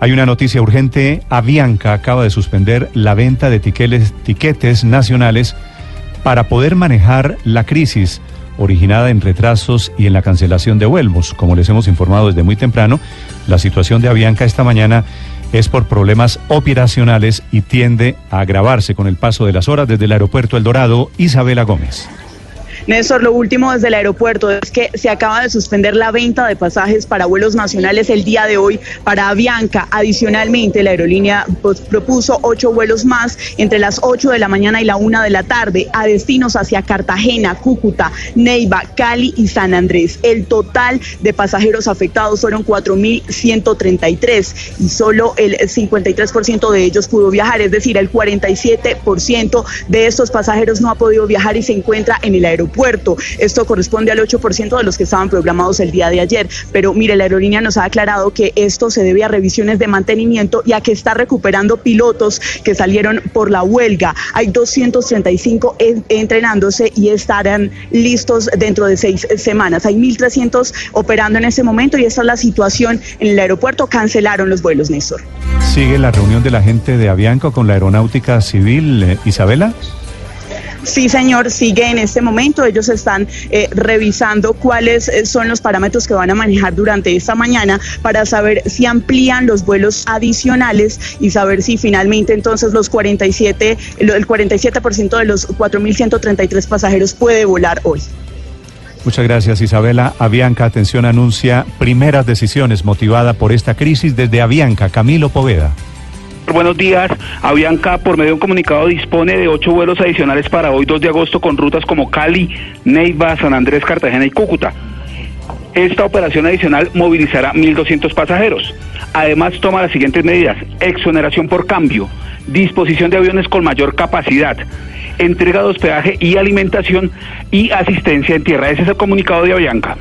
Hay una noticia urgente. Avianca acaba de suspender la venta de tiqueles- tiquetes nacionales para poder manejar la crisis originada en retrasos y en la cancelación de vuelos. Como les hemos informado desde muy temprano, la situación de Avianca esta mañana es por problemas operacionales y tiende a agravarse con el paso de las horas desde el aeropuerto El Dorado. Isabela Gómez. Néstor, lo último desde el aeropuerto es que se acaba de suspender la venta de pasajes para vuelos nacionales el día de hoy para Avianca. Adicionalmente, la aerolínea pues, propuso ocho vuelos más entre las 8 de la mañana y la 1 de la tarde a destinos hacia Cartagena, Cúcuta, Neiva, Cali y San Andrés. El total de pasajeros afectados fueron 4.133 y solo el 53% de ellos pudo viajar, es decir, el 47% de estos pasajeros no ha podido viajar y se encuentra en el aeropuerto. Esto corresponde al 8% de los que estaban programados el día de ayer. Pero mire, la aerolínea nos ha aclarado que esto se debe a revisiones de mantenimiento y a que está recuperando pilotos que salieron por la huelga. Hay 235 en- entrenándose y estarán listos dentro de seis semanas. Hay 1.300 operando en este momento y esta es la situación en el aeropuerto. Cancelaron los vuelos, Néstor. ¿Sigue la reunión de la gente de Avianca con la aeronáutica civil, eh, Isabela? Sí, señor, sigue en este momento. Ellos están eh, revisando cuáles eh, son los parámetros que van a manejar durante esta mañana para saber si amplían los vuelos adicionales y saber si finalmente entonces los 47, lo- el 47% de los 4.133 pasajeros puede volar hoy. Muchas gracias, Isabela. Avianca, atención, anuncia primeras decisiones motivada por esta crisis desde Avianca. Camilo Poveda. Buenos días. Avianca, por medio de un comunicado, dispone de ocho vuelos adicionales para hoy, 2 de agosto, con rutas como Cali, Neiva, San Andrés, Cartagena y Cúcuta. Esta operación adicional movilizará 1.200 pasajeros. Además, toma las siguientes medidas. Exoneración por cambio, disposición de aviones con mayor capacidad, entrega de hospedaje y alimentación y asistencia en tierra. Ese es el comunicado de Avianca.